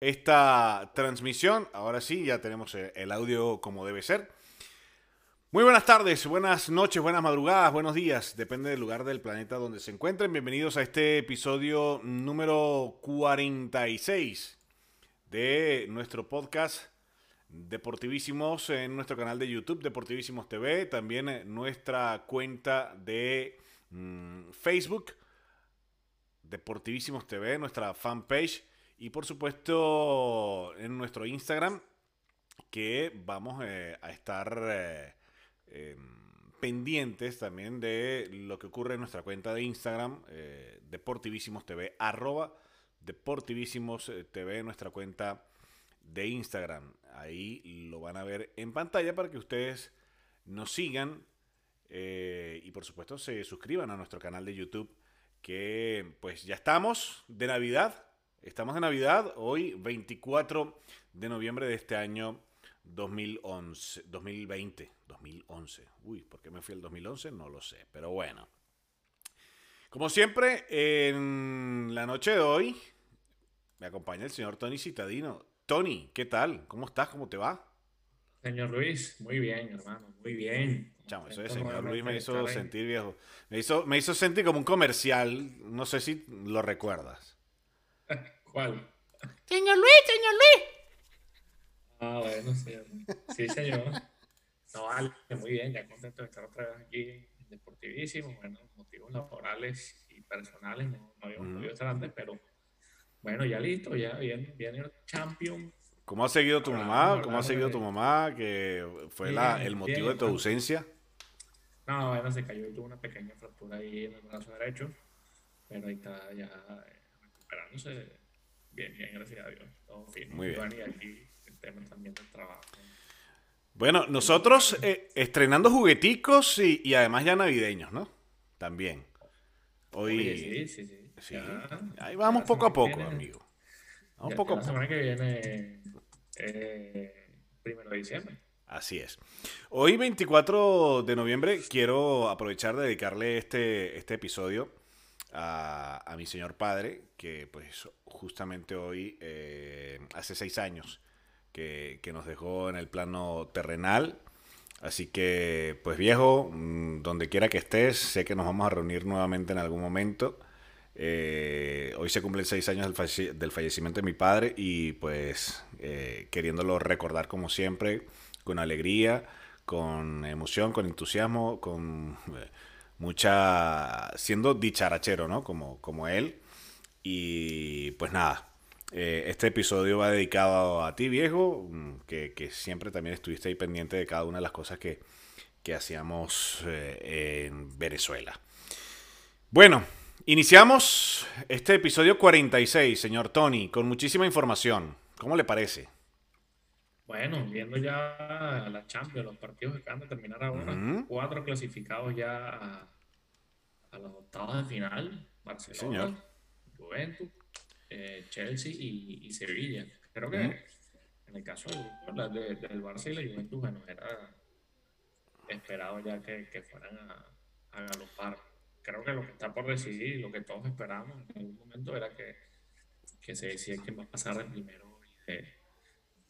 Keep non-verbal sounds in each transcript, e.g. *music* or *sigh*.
esta transmisión. Ahora sí, ya tenemos el audio como debe ser. Muy buenas tardes, buenas noches, buenas madrugadas, buenos días, depende del lugar del planeta donde se encuentren. Bienvenidos a este episodio número 46 de nuestro podcast Deportivísimos en nuestro canal de YouTube, Deportivísimos TV, también en nuestra cuenta de mm, Facebook, Deportivísimos TV, nuestra fanpage y por supuesto en nuestro Instagram, que vamos eh, a estar eh, em, pendientes también de lo que ocurre en nuestra cuenta de Instagram, eh, TV, arroba TV, nuestra cuenta de Instagram. Ahí lo van a ver en pantalla para que ustedes nos sigan y por supuesto se suscriban a nuestro canal de YouTube que pues ya estamos de Navidad, Estamos de Navidad, hoy 24 de noviembre de este año 2011, 2020, 2011. Uy, ¿por qué me fui el 2011? No lo sé, pero bueno. Como siempre, en la noche de hoy me acompaña el señor Tony Citadino. Tony, ¿qué tal? ¿Cómo estás? ¿Cómo te va? Señor Luis, muy bien, hermano, muy bien. Chamo, eso de señor Luis me hizo sentir viejo. Me hizo, me hizo sentir como un comercial, no sé si lo recuerdas. *laughs* ¿Cuál? Señor Luis, señor Luis. Ah, bueno, sí, sí señor. No, vale, muy bien, ya contento de estar otra vez aquí en Deportivísimo. Bueno, motivos laborales y personales no, no habíamos podido estar antes, pero bueno, ya listo, ya viene, viene el champion. ¿Cómo ha seguido tu mamá? ¿Cómo ha seguido tu mamá? Que fue la, el motivo de tu ausencia. No, bueno, se cayó y tuvo una pequeña fractura ahí en el brazo derecho, pero ahí está ya recuperándose Bien, bien, gracias a Dios. Todo bien. Muy bien. Y aquí el tema también del trabajo. Bueno, nosotros eh, estrenando jugueticos y, y, además ya navideños, ¿no? También. Hoy. sí, sí, sí. sí. Ahí vamos poco a poco, amigo. Vamos poco a poco. La semana que viene, eh, primero de diciembre. Así es. Hoy, 24 de noviembre, quiero aprovechar de dedicarle este, este episodio a, mi señor padre, que pues justamente hoy, eh, hace seis años, que, nos dejó en el plano terrenal. Así que, pues viejo, mm, donde quiera que estés, sé que nos vamos a reunir nuevamente en algún momento. Eh, hoy se cumplen seis años del, fallecimiento de mi padre y pues eh, queriéndolo recordar como siempre, con alegría, con emoción, con entusiasmo, con mucha, siendo dicharachero, ¿no? Como, como él. Y pues nada, eh, este episodio va dedicado a ti, viejo, mm, que, que, siempre también estuviste ahí pendiente de cada una de las cosas que, que hacíamos eh, en Venezuela. Bueno, iniciamos este episodio 46, señor Tony, con muchísima información. ¿Cómo le parece? Bueno, viendo ya la Champions, los partidos que acaban de terminar ahora, cuatro clasificados ya a, los octavos de final, Barcelona, Juventus, eh, Chelsea y, Sevilla. Creo que en el caso del, de, del Barça y la Juventus, bueno, era esperado ya que, que fueran a, a, galopar. Creo que lo que está por decidir, lo que todos esperamos en algún momento era que, que se decía quién va a pasar de primero y de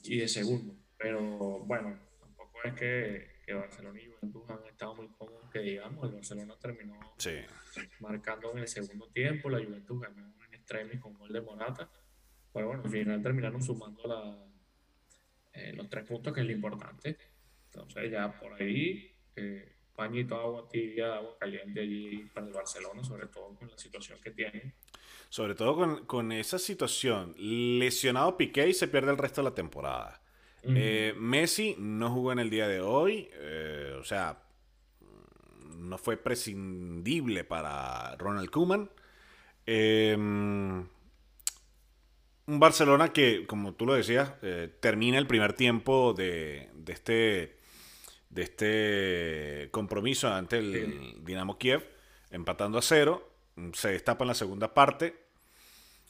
y de segundo. Pero bueno, tampoco es que, que Barcelona y Juventus han estado muy cómodos, que digamos. El Barcelona terminó marcando en el segundo tiempo, la Juventus ganó extremis con gol de Morata. Pero bueno, al final terminaron sumando la, eh, los tres puntos, que es lo importante. Entonces ya por ahí, eh, pañito, agua tibia, agua caliente allí para el Barcelona, sobre todo con la situación que tienen sobre todo con, con, esa situación. Lesionado Piqué y se pierde el resto de la temporada. Eh, Messi no jugó en el día de hoy. Eh, o sea, no fue prescindible para Ronald Koeman. Em, un Barcelona que, como tú lo decías, eh, termina el primer tiempo de, de, este, de este compromiso ante el Dinamo Kiev empatando a cero, se destapa en la segunda parte.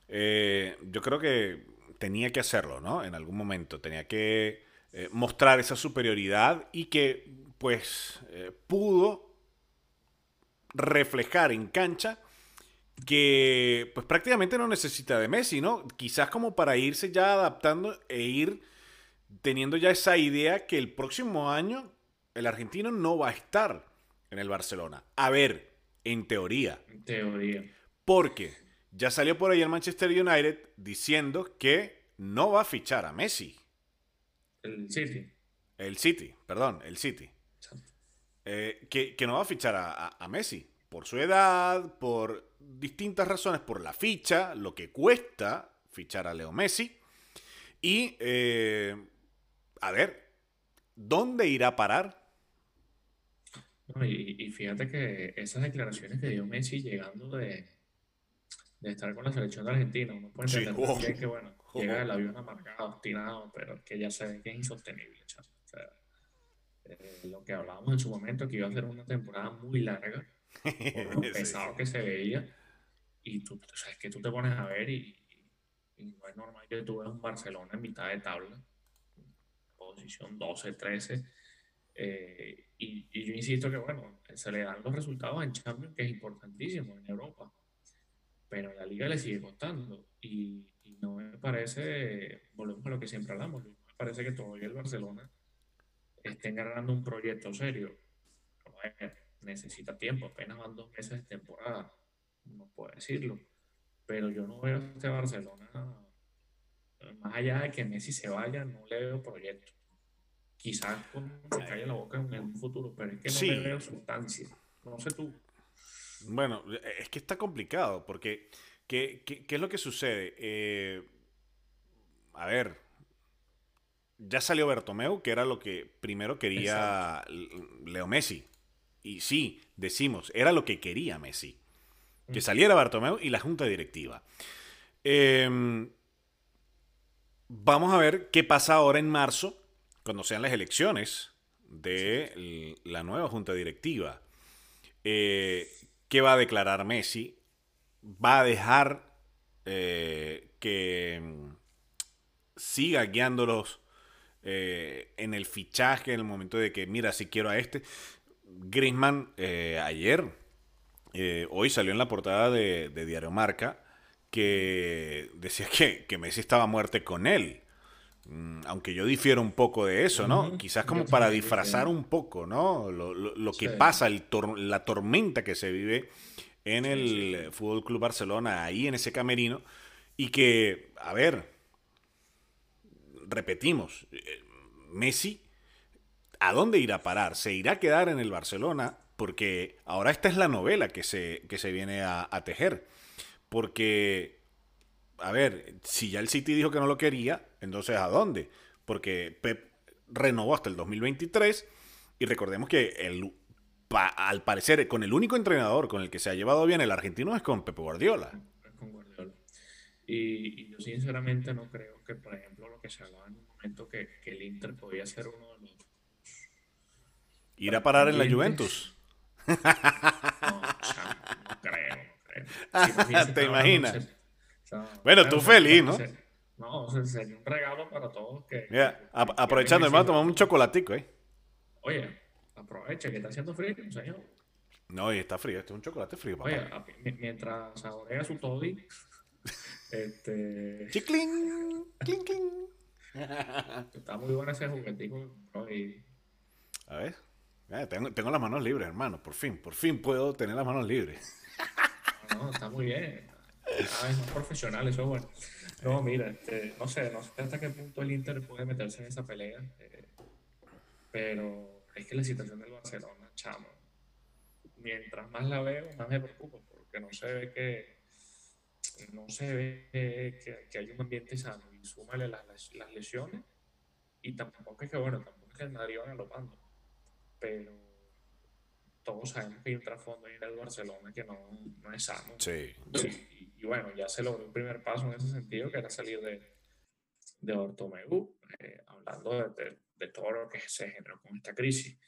Eh, yo creo que tenía que hacerlo, ¿no? En algún momento, tenía que eh, mostrar esa superioridad y que, pues, pudo reflejar en cancha que pues prácticamente no necesita de Messi, ¿no? Quizás como para irse ya adaptando e ir teniendo ya esa idea que el próximo año el argentino no va a estar en el Barcelona. A ver, en teoría. En teoría. Porque ya salió por ahí el Manchester United diciendo que no va a fichar a Messi. El City. El City, perdón, el City. Eh, que, no va a fichar a, Messi. Por su edad, por distintas razones, por la ficha, lo que cuesta fichar a Leo Messi. Y, eh, a ver, ¿dónde irá a parar? y, fíjate que esas declaraciones que dio Messi llegando de, de estar con la selección de Argentina, uno puede entender que, bueno, llega el avión amargado, obstinado, pero que ya se ve que es insostenible. O sea, eh, lo que hablábamos en su momento, que iba a ser una temporada muy larga, por *laughs* lo pesado que se veía, y tú, o sea, es que tú te pones a ver y, no es normal que tú veas un Barcelona en mitad de tabla, posición 12, 13, eh, y, y, yo insisto que, bueno, se le dan los resultados en Champions, que es importantísimo en Europa, pero en la liga le sigue costando. Y, no me parece, volvemos a lo que siempre hablamos, me parece que todavía el Barcelona estén ganando un proyecto serio. Necesita tiempo, apenas van dos meses de temporada, no puedo decirlo. Pero yo no veo a este Barcelona, más allá de que Messi se vaya, no le veo proyecto. Quizás con se calle la boca en un futuro, pero es que no le veo sustancia. No sé tú. Bueno, es que está complicado, porque ¿qué, es lo que sucede? Eh, a ver, ya salió Bertomeu, que era lo que primero quería Leo Messi. Y sí, decimos, era lo que quería Messi. Que mm. saliera Bertomeu y la junta directiva. Em, vamos a ver qué pasa ahora en marzo, cuando sean las elecciones de la nueva junta directiva. Eh, ¿Qué va a declarar Messi? ¿Va a dejar eh, que mm, siga guiándolos eh, en el fichaje, en el momento de que, mira, si quiero a este? Griezmann eh, ayer, hoy salió en la portada de, Diario Marca, que decía que, que Messi estaba muerto con él. Mm, aunque yo difiero un poco de eso, ¿no? Quizás como para disfrazar un poco, ¿no? Lo, que pasa, el la tormenta que se vive en el Fútbol Club Barcelona, ahí en ese camerino, y que, a ver, repetimos, eh, Messi, ¿a dónde irá a parar? ¿Se irá a quedar en el Barcelona? Porque ahora esta es la novela que se, que se viene a, a tejer. Porque a ver, si ya el City dijo que no lo quería, entonces ¿a dónde? Porque Pep renovó hasta el 2023 y recordemos que el, al parecer con el único entrenador con el que se ha llevado bien el argentino es con Pep Guardiola. Con Guardiola. Y, yo sinceramente no creo que, por ejemplo, lo que se hablaba en un momento que, el Inter podía ser uno de. Ir a parar en la Juventus. No, no *laughs* creo, no creo. ¿Te imaginas? bueno, tú feliz, ¿no? No, sería un regalo para todos. Que, aprovechando, hermano, tomamos un chocolatico, ¿eh? Oye, aprovecha que está haciendo frío, señor. No, y está frío, este es un chocolate frío. Papá. Oye, mientras saborea su toddy, *laughs* este... ¡Chiclin! ¡Cling, cling! Está muy bueno ese juguetico, A ver, tengo, tengo las manos libres, hermano, por fin, por fin puedo tener las manos libres. *laughs* no, está muy bien. Ah, es más profesional, eso es bueno. No, mira, este, no sé, no sé hasta qué punto el Inter puede meterse en esa pelea, eh, pero es que la situación del Barcelona, chamo, mientras más la veo, más me preocupo, porque no se ve que no se ve que, que hay un ambiente sano y súmale las, las, lesiones y tampoco es que, bueno, tampoco es que el Madrid vaya galopando, pero todos sabemos que hay un trasfondo ahí en el Barcelona que no, no es sano. Sí. Y, bueno, ya se logró un primer paso en ese sentido, que era salir de, de Ortomeu, eh, hablando de, de, todo lo que se generó con esta crisis.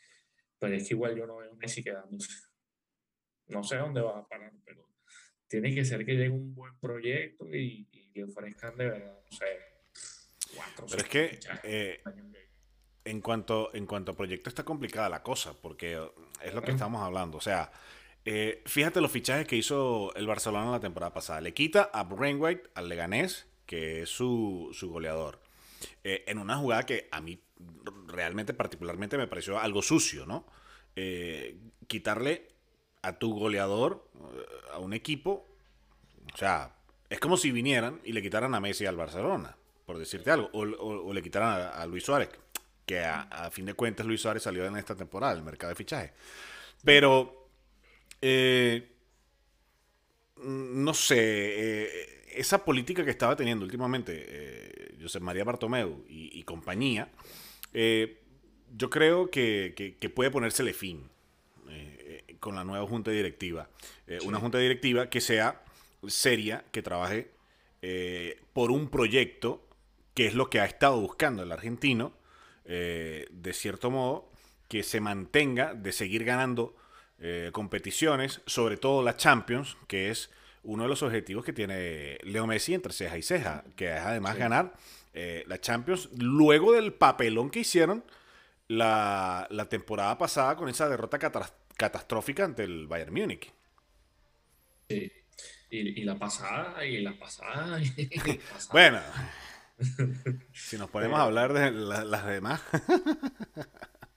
Pero es que igual yo no veo a Messi quedándose. no sé dónde va a parar, pero tiene que ser que llegue un buen proyecto y, le ofrezcan de verdad, no sé, cuatro. Pero es que eh, en cuanto, en cuanto a proyecto está complicada la cosa, porque es lo que estamos hablando. O sea, eh, fíjate los fichajes que hizo el Barcelona la temporada pasada. Le quita a Brainwhite, al Leganés, que es su, su goleador. Eh, en una jugada que a mí realmente, particularmente, me pareció algo sucio, ¿no? Eh, quitarle a tu goleador, a un equipo, o sea, es como si vinieran y le quitaran a Messi al Barcelona, por decirte algo, o, le quitaran a, Luis Suárez, que a, fin de cuentas Luis Suárez salió en esta temporada, el mercado de fichaje. Pero, eh, no sé, eh, esa política que estaba teniendo últimamente eh, José María Bartomeu y, compañía, yo creo que, puede ponérsele fin con la nueva junta directiva. Una junta directiva que sea seria, que trabaje por un proyecto, que es lo que ha estado buscando el argentino, de cierto modo, que se mantenga de seguir ganando eh, competiciones, sobre todo la Champions, que es uno de los objetivos que tiene Leo Messi entre ceja y ceja, que es además ganar eh, la Champions luego del papelón que hicieron la, temporada pasada con esa derrota catastrófica ante el Bayern Múnich. Sí. Y, la pasada, y la pasada, *laughs* bueno, si nos podemos hablar de las demás.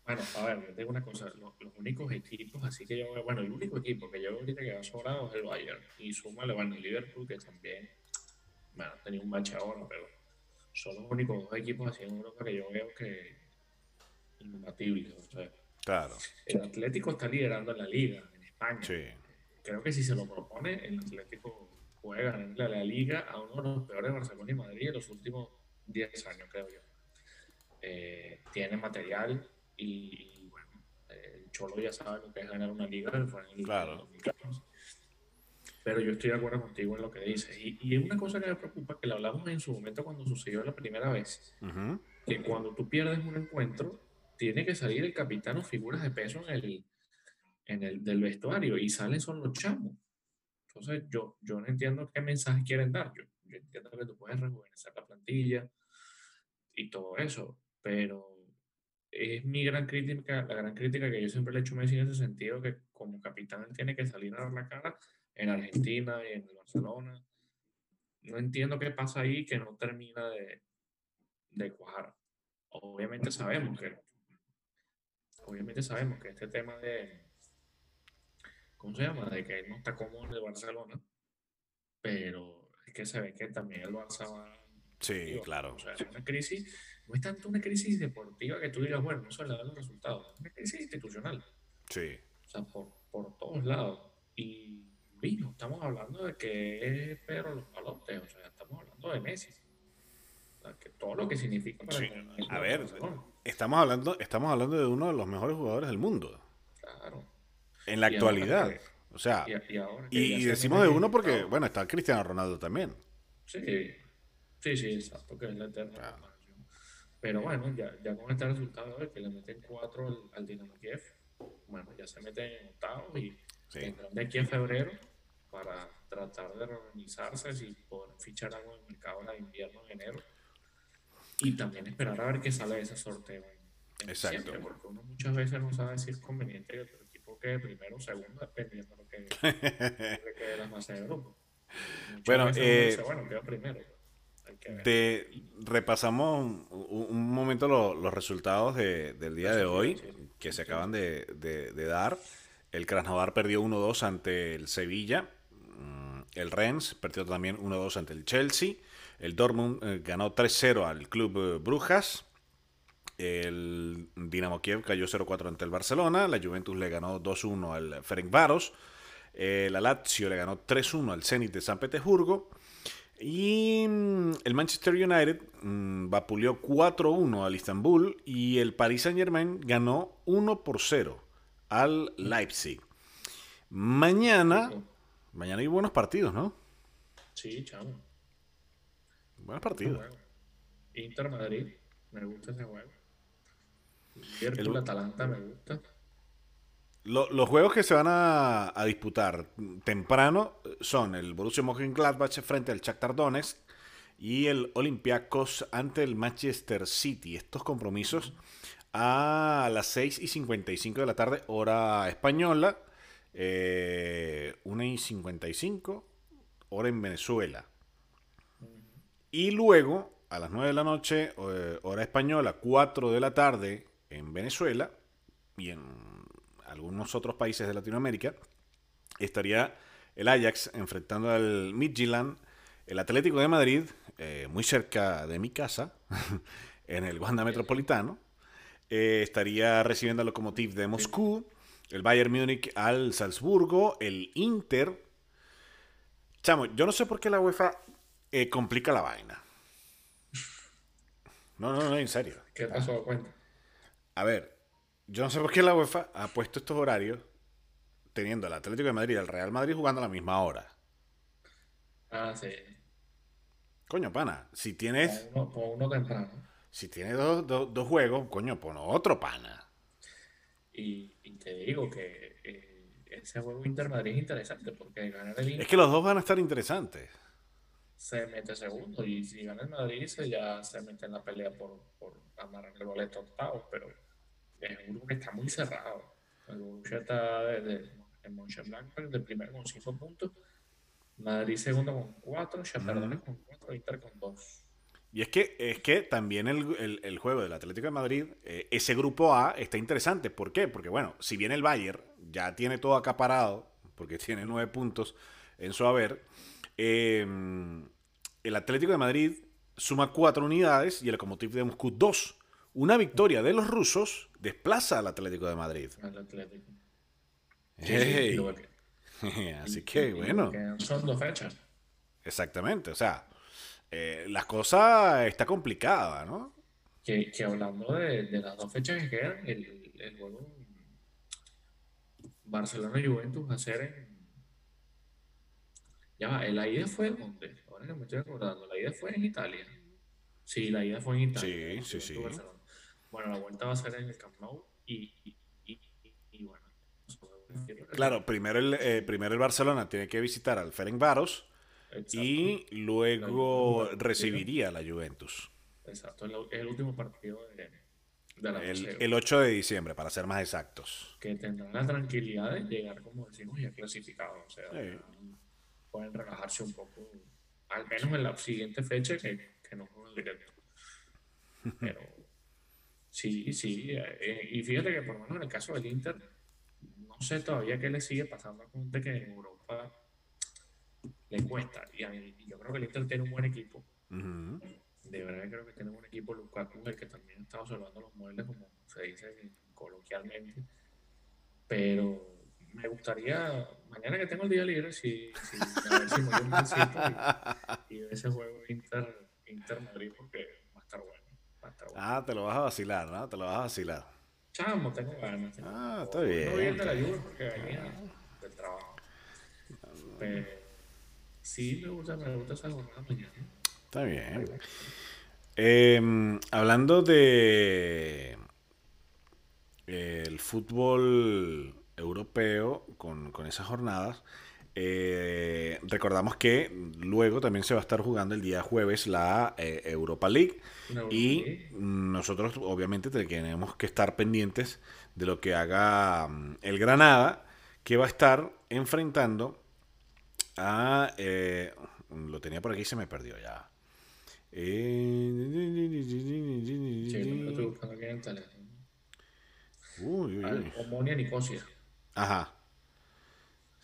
Bueno, a ver, yo tengo una cosa, los, únicos equipos, así que yo, bueno, el único equipo que yo ahorita que va sobrado es el Bayern, y súmale, bueno, el Liverpool, que también, bueno, tenía un bache ahora, pero son los únicos dos equipos así en Europa que yo veo que imbatibles, o sea. Claro. El Atlético está liderando en la liga, en España. Sí. Creo que si se lo propone, el Atlético puede ganar la, liga a uno de los peores Barcelona y Madrid en los últimos 10 años, creo yo. Eh, tiene material, y, bueno, el Cholo ya sabe lo que es ganar una liga, fue en el claro. Pero yo estoy de acuerdo contigo en lo que dices. Y, y una cosa que me preocupa, que lo hablamos en su momento cuando sucedió la primera vez, que cuando tú pierdes un encuentro, tiene que salir el capitán o figuras de peso en el, en el del vestuario y salen son los chamos. Entonces yo, yo no entiendo qué mensaje quieren dar. Yo, yo entiendo que tú puedes rejuvenecer la plantilla y todo eso, pero es mi gran crítica, la gran crítica que yo siempre le he hecho a Messi en ese sentido, que como capitán él tiene que salir a dar la cara en Argentina y en Barcelona. No entiendo qué pasa ahí que no termina de, de cuajar. Obviamente sabemos que obviamente sabemos que este tema de ¿cómo se llama? de que él no está cómodo en el Barcelona, pero es que se ve que también el Barça va Sí, claro. O sea, es una crisis no es tanto una crisis deportiva que tú digas, bueno, no se le dan los resultados, es una crisis institucional. Sí. O sea, por, por todos lados. Y, vino, estamos hablando de que es Pedro los palotes, o sea, estamos hablando de Messi. O sea, que todo lo que significa para sí. A ver, estamos hablando, estamos hablando de uno de los mejores jugadores del mundo. Claro. En la actualidad. o sea, y, y decimos de uno porque, bueno, está Cristiano Ronaldo también. Sí, sí, sí, exacto, que es la eterna. Pero bueno, ya, ya con este resultado de que le meten cuatro al, al, Dinamo Kiev, bueno, ya se meten en octavos y tendrán de aquí a febrero para tratar de reorganizarse y poder fichar algo en el mercado de invierno en enero. Y también esperar a ver qué sale de ese sorteo. Exacto. porque uno muchas veces no sabe si es conveniente que equipo quede primero o segundo, dependiendo de lo que, quede la fase de grupo. bueno, eh, dice, bueno, primero te repasamos un, momento los resultados del día de hoy que se acaban de, dar. El Krasnodar perdió 1-2 ante el Sevilla. Mm, el Rennes perdió también 1-2 ante el Chelsea. El Dortmund eh, ganó 3-0 al Club Brujas. El Dinamo Kiev cayó 0-4 ante el Barcelona. La Juventus le ganó 2-1 al Ferencváros. Eh, la Lazio le ganó 3-1 al Zenit de San Petersburgo. Y mm, el Manchester United mm, vapuleó 4-1 al Istanbul y el Paris Saint Germain ganó 1 por 0 al Leipzig. Mañana, mañana hay buenos partidos, ¿no? Sí, chamo. Buenos partidos. Inter Madrid, me gusta ese juego. Liverpool Atalanta me gusta. los juegos que se van a, disputar temprano son el Borussia Mönchengladbach frente al Shakhtar Donetsk y el Olympiacos ante el Manchester City. Estos compromisos a las 6 y 55 de la tarde, hora española, eh, 1 y 55, hora en Venezuela. Y luego, a las 9 de la noche, eh, hora española, 4 de la tarde en Venezuela y en algunos otros países de Latinoamérica, estaría el Ajax enfrentando al Midtjylland, el Atlético de Madrid, eh, muy cerca de mi casa, *laughs* en el Wanda Metropolitano, eh, estaría recibiendo al Lokomotiv de Moscú, el Bayern Múnich al Salzburgo, el Inter. Chamo, yo no sé por qué la UEFA eh, complica la vaina. No, no, no, en serio. ¿Qué pasó? Cuenta. A ver, yo no sé por qué la UEFA ha puesto estos horarios teniendo al Atlético de Madrid y al Real Madrid jugando a la misma hora. Ah, sí. Coño, pana, si tienes. Por uno, temprano. Si tienes dos, juegos, coño, pon otro pana. Y, te digo que eh, ese juego Inter-Madrid es interesante porque ganar el Inter. Es que los dos van a estar interesantes. Se mete segundo y si gana el Madrid, se ya se mete en la pelea por, por amarrar el boleto octavo, pero es un grupo que está muy cerrado. El Borussia está desde el Mönchengladbach del primero con 5 puntos, Madrid segundo con 4, Shakhtar uh con 4, Inter con 2. Y es que, es que también el, el, juego del Atlético de Madrid, eh, ese grupo A está interesante. ¿Por qué? Porque, bueno, si bien el Bayern ya tiene todo acaparado, porque *laughs* tiene 9 puntos en su haber, eh, el Atlético de Madrid suma 4 unidades y el Lokomotiv de Moscú 2. Una victoria de los rusos desplaza al Atlético de Madrid. Al Atlético. *laughs* Así que, bueno. son dos fechas. Exactamente, o sea, eh, la cosa está complicada, ¿no? Que, hablando de, las dos fechas que quedan, el, el juego Barcelona-Juventus va a ser en. Ya va, la ida fue dónde? Ahora que me estoy acordando, la ida fue en Italia. Sí, la ida fue en Italia. Sí, sí, sí. Bueno, la vuelta va a ser en el Camp Nou y, bueno. Claro, primero el, eh, primero el Barcelona tiene que visitar al Ferencváros y luego recibiría a la Juventus. Exacto, es el último partido de, la el, el 8 de diciembre, para ser más exactos. Que tendrán la tranquilidad de llegar, como decimos, ya clasificados. O sea, pueden relajarse un poco, al menos en la siguiente fecha que, que no juegan directo. *laughs* Pero Sí, sí. Eh, y fíjate que por lo menos en el caso del Inter, no sé todavía qué le sigue pasando a Conte que en Europa le cuesta. Y, yo creo que el Inter tiene un buen equipo. De verdad creo que tiene un buen equipo. Lukaku, el que también está observando los muebles, como se dice coloquialmente. Pero me gustaría, mañana que tengo el día libre, si, si a ver si me un y, y ese juego Inter, Inter Madrid, porque Ah, te lo vas a vacilar, ¿no? Te lo vas a vacilar. Chamo, tengo ganas. ah, está bien. No bien de la lluvia porque venía del trabajo. Pero sí me gusta, me gusta esa jornada mañana. Está bien. Eh, hablando de el fútbol europeo con, con esas jornadas, eh, recordamos que luego también se va a estar jugando el día jueves la eh, Europa League y nosotros obviamente tenemos que estar pendientes de lo que haga mm, el Granada que va a estar enfrentando a... Eh, lo tenía por aquí y se me perdió ya. Uy, uy, uy. Omonia Nicosia. Ajá.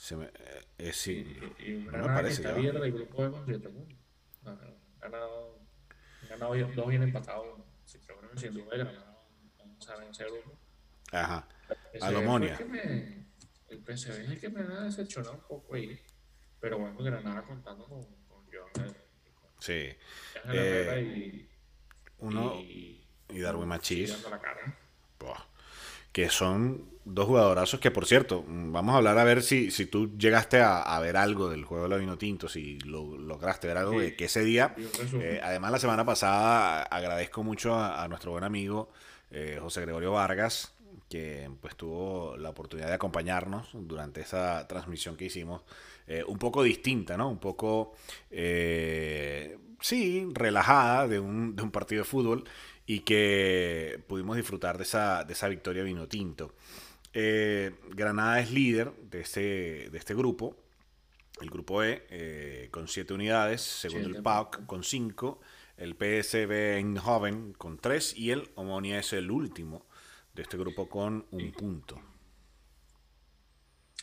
Se me, eh, eh sí, y, y no me parece. Está líder del grupo de con 7 puntos. Ganado, ganado dos bien empatados. Si creo que sin duda ganado. Vamos a vencer grupo. Ajá. Alomonia. El PSV es el que me ha decepcionado un poco ahí. Pero bueno, Granada contando con, con John. Eh, sí. Eh, y, uno y, y Darwin Machis. La cara. Que son dos jugadorazos que, por cierto, vamos a hablar a ver si, si tú llegaste a, ver algo del juego de la Vino Tinto, si lo, lograste ver algo de que ese día, eh, además la semana pasada agradezco mucho a, nuestro buen amigo eh, José Gregorio Vargas que pues tuvo la oportunidad de acompañarnos durante esa transmisión que hicimos, eh, un poco distinta, ¿no? Un poco, eh, sí, relajada de un, de un, partido de fútbol y que pudimos disfrutar de esa, de esa victoria vino tinto. Eh, Granada es líder de este, de este grupo, el grupo E, con 7 unidades, segundo el PAOK con 5, el PSV Eindhoven con 3 y el Omonia es el último de este grupo con un punto.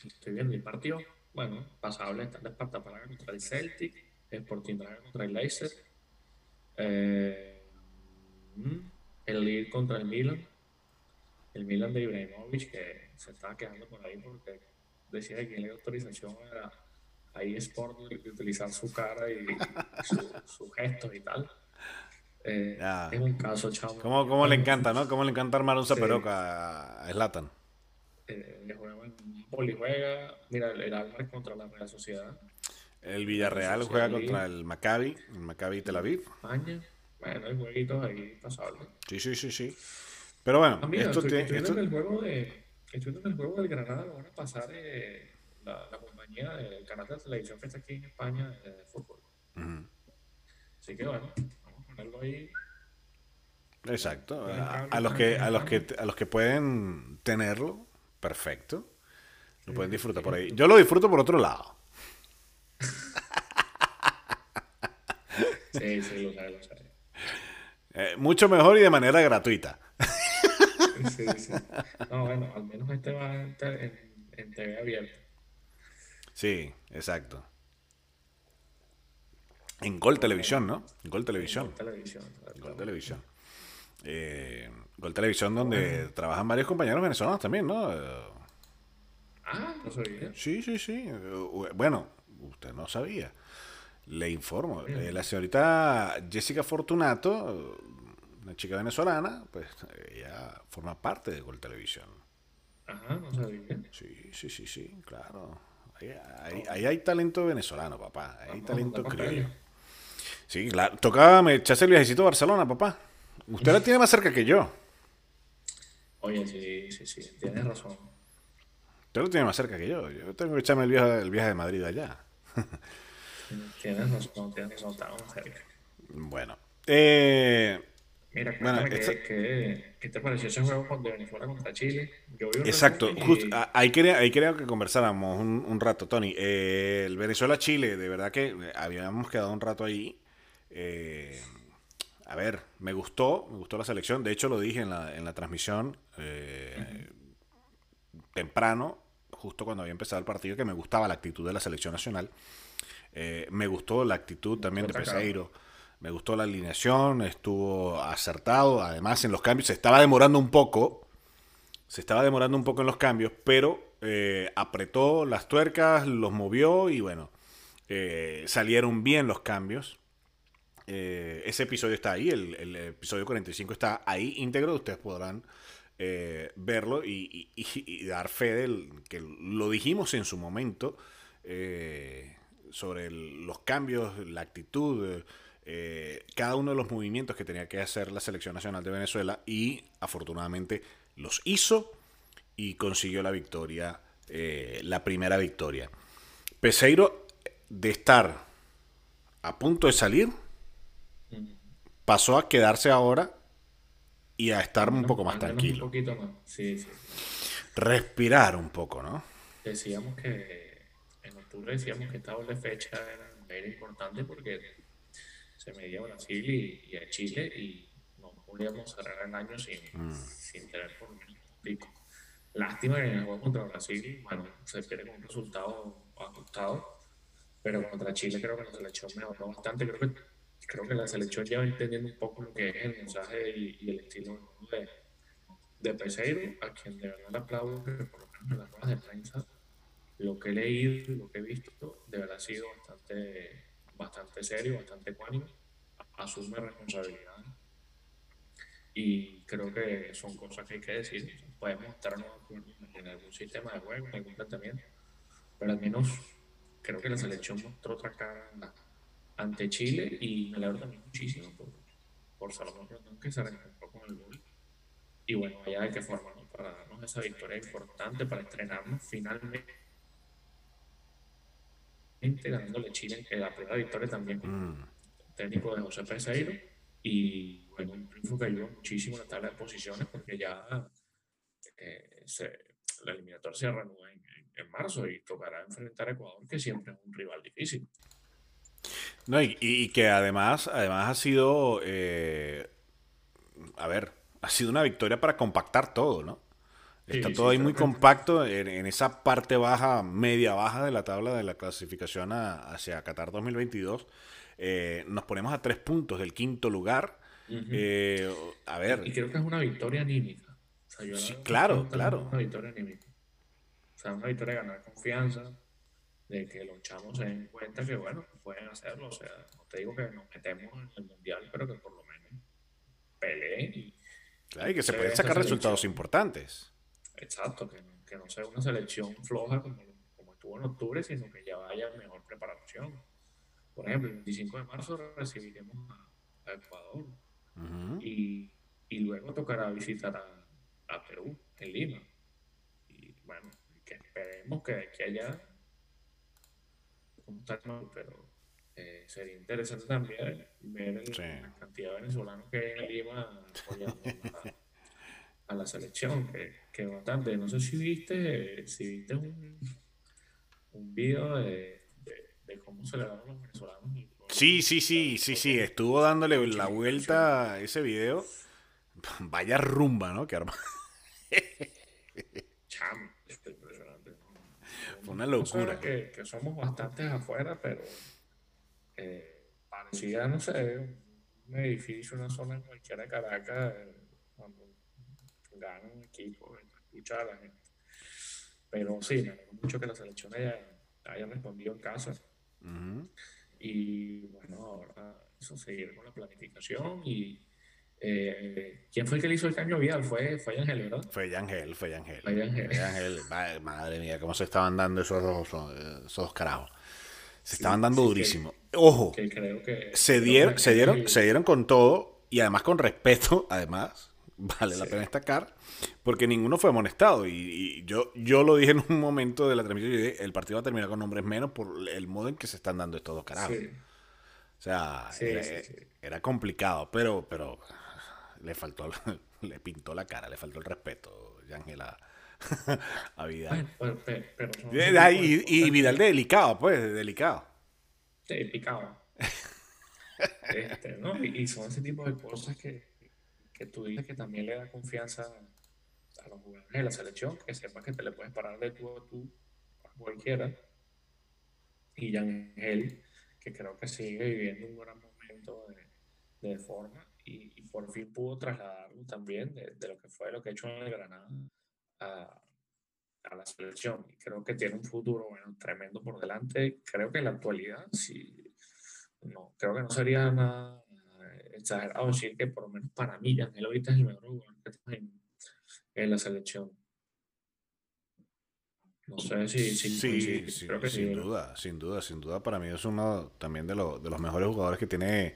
Estoy viendo el partido. Bueno, pasable está el Esparta para contra el Celtic, Sporting contra el Leicester, eh, el Lille contra el Milan, el Milan de Ibrahimovic que se estaba quedando por ahí porque decía que le dio autorización a, a Sport de utilizar su cara y sus gestos y tal. Eh, es un caso, chavo. ¿Cómo, cómo le encanta, no? ¿Cómo le encanta armar un zaperoca a Slatan? Eh, le juega en juega. Mira, el Álvarez contra la Real Sociedad. El Villarreal juega contra el Maccabi, el Maccabi Tel Aviv. España. Bueno, hay jueguitos ahí pasables. Sí, sí, sí, sí. Pero bueno, ah, esto estoy, estoy esto... en el juego de estoy en el juego del Granada, lo van a pasar eh, la, la, compañía del canal de televisión que está aquí en España de fútbol. Así que bueno, Exacto. A, los que, a, los que, a los que pueden tenerlo, perfecto. Lo pueden disfrutar por ahí. Yo lo disfruto por otro lado. *laughs* Sí, sí, lo sé, lo sé. Eh, mucho mejor y de manera gratuita. Sí, sí. No, bueno, al menos este va en, en TV abierta. Sí, exacto. En Gol Televisión, ¿no? En Gol Televisión. Gol Televisión. Gol Televisión. Eh, Gol Televisión donde trabajan varios compañeros venezolanos también, ¿no? Ah, no sabía. Sí, sí, sí. Bueno, usted no sabía. Le informo. Eh, la señorita Jessica Fortunato, una chica venezolana, pues ella forma parte de Gol Televisión. Ajá, no sabía. Sí, sí, sí, sí, claro. Ahí, ahí, hay talento venezolano, papá. Ahí hay talento criollo. Sí, claro. Tocaba me echarse el viajecito a Barcelona, papá. Usted la tiene más cerca que yo. Oye, sí, sí, sí, tienes razón. Usted lo tiene más cerca que yo. Yo tengo que echarme el viaje, el viaje de Madrid allá. *laughs* tienes tienes. Bueno. Eh, Mira, bueno, ¿qué, ¿qué, te pareció ese juego de Venezuela contra Chile? Yo vi Exacto, ahí, quería, ahí quería que conversáramos un, un rato, Tony. Eh, el Venezuela-Chile, de verdad que habíamos quedado un rato ahí eh, a ver, me gustó, me gustó la selección. De hecho, lo dije en la, en la transmisión eh, temprano, justo cuando había empezado el partido, que me gustaba la actitud de la selección nacional. Eh, me gustó la actitud también de Peseiro. Me gustó la alineación, estuvo acertado. Además, en los cambios se estaba demorando un poco. Se estaba demorando un poco en los cambios, pero apretó las tuercas, los movió y bueno, salieron bien los cambios. Eh, ese episodio está ahí, el, episodio 45 está ahí íntegro, ustedes podrán eh, verlo y, dar fe del que lo dijimos en su momento eh, sobre los cambios, la actitud, cada uno de los movimientos que tenía que hacer la selección nacional de Venezuela y afortunadamente los hizo y consiguió la victoria, la primera victoria. Peseiro de estar a punto de salir, pasó a quedarse ahora y a estar un poco más tranquilo. Un poquito más, sí, sí. Respirar un poco, ¿no? Decíamos que octubre decíamos que esta doble fecha era, importante porque se medía Brasil y, a Chile y no podíamos cerrar el año sin, mm. sin tener por un pico. Lástima que en el juego contra Brasil, bueno, se pierde con un resultado ajustado, pero contra Chile creo que le echó mejoró bastante. Creo que creo que la selección ya va entendiendo un poco lo que es el mensaje y, el estilo de, de Peseiro, a quien de verdad le aplaudo que por lo menos en las ruedas de prensa, lo que he leído, lo que he visto, de verdad ha sido bastante, bastante serio, bastante ecuánime, asume responsabilidad. Y creo que son cosas que hay que decir. Podemos estar en algún sistema de juego, en algún planteamiento, pero al menos creo que la selección mostró otra cara ante Chile y me alegro también muchísimo por, por Salomón Rondón que se reencontró con el gol. Y bueno, allá de qué forma, ¿no? para darnos esa victoria importante, para estrenarnos finalmente ganándole Chile en la primera victoria también con mm. el técnico de José Peseiro y bueno, un triunfo que ayudó muchísimo en la tabla de posiciones porque ya eh, la eliminatoria se reanuda en, en, marzo y tocará enfrentar a Ecuador que siempre es un rival difícil. No, y, que además, además ha sido, eh, a ver, ha sido una victoria para compactar todo, ¿no? Está todo ahí muy compacto en, esa parte baja, media baja de la tabla de la clasificación hacia Qatar 2022. Eh, nos ponemos a tres puntos del quinto lugar. Eh, a ver. Y creo que es una victoria anímica. sí, claro, claro. Una victoria anímica. O sea, una victoria de ganar confianza, de que los chamos se den cuenta que, bueno, pueden hacerlo. O sea, no te digo que nos metemos en el mundial, pero que por lo menos peleen y. Claro, y que se pueden sacar resultados importantes. Exacto, que, que, no sea una selección floja como, como estuvo en octubre, sino que ya vaya mejor preparación. Por ejemplo, el 25 de marzo recibiremos a, Ecuador y, y, luego tocará visitar a, a, Perú en Lima. Y bueno, que esperemos que, que haya pero eh, sería interesante también ver la cantidad de venezolanos que hay en Lima apoyando *laughs* a, la selección, que, que, bastante. No sé si viste, si viste un, un video de, de, cómo celebraron los venezolanos. Sí, sí, sí, sí, sí, estuvo dándole la vuelta a ese video. *laughs* Vaya rumba, ¿no? Que arma. *laughs* Cham, Fue una locura. Que, que, somos bastantes afuera, pero eh, parecía, no sé, un edificio, una zona en cualquiera de Caracas, gana un equipo, escuchar a la gente. Pero sí, me alegro mucho que la selección haya, haya respondido en casa. Y bueno, ahora eso, seguir con la planificación y eh, ¿Quién fue el que le hizo el cambio vial? Fue, fue Ángel, ¿verdad? Fue Ángel, fue Ángel. Fue Ángel. Madre mía, cómo se estaban dando esos dos, esos carajos. Se estaban dando durísimo. Ojo, se, dieron, se, dieron, se dieron con todo y además con respeto, *laughs* además, vale la pena destacar, porque ninguno fue amonestado. Y, yo, yo lo dije en un momento de la transmisión, el partido va a terminar con nombres menos por el modo en que se están dando estos dos carajos. O sea, era, complicado, pero, pero le faltó, *laughs* le pintó la cara, le faltó el respeto, Ángela. *laughs* a Vidal. y, Vidal de delicado, pues, de delicado. Delicado. *laughs* este, ¿no? y, son ese tipo de cosas que, que tú dices que también le da confianza a los jugadores de la selección, que sepas que te le puedes parar de tú a tú a cualquiera. Y Ángel, que creo que sigue viviendo un gran momento de, de forma y, y, por fin pudo trasladarlo también de, de, lo que fue lo que ha hecho en el Granada a, a la selección. Y creo que tiene un futuro bueno, tremendo por delante. Creo que en la actualidad, sí, no, creo que no sería nada exagerado decir que por lo menos para mí, Ángel ahorita es el mejor jugador que en, la selección. No sé si, si sí, sí, creo que sin duda, sin duda, sin duda. Para mí es uno también de, lo, de los mejores jugadores que tiene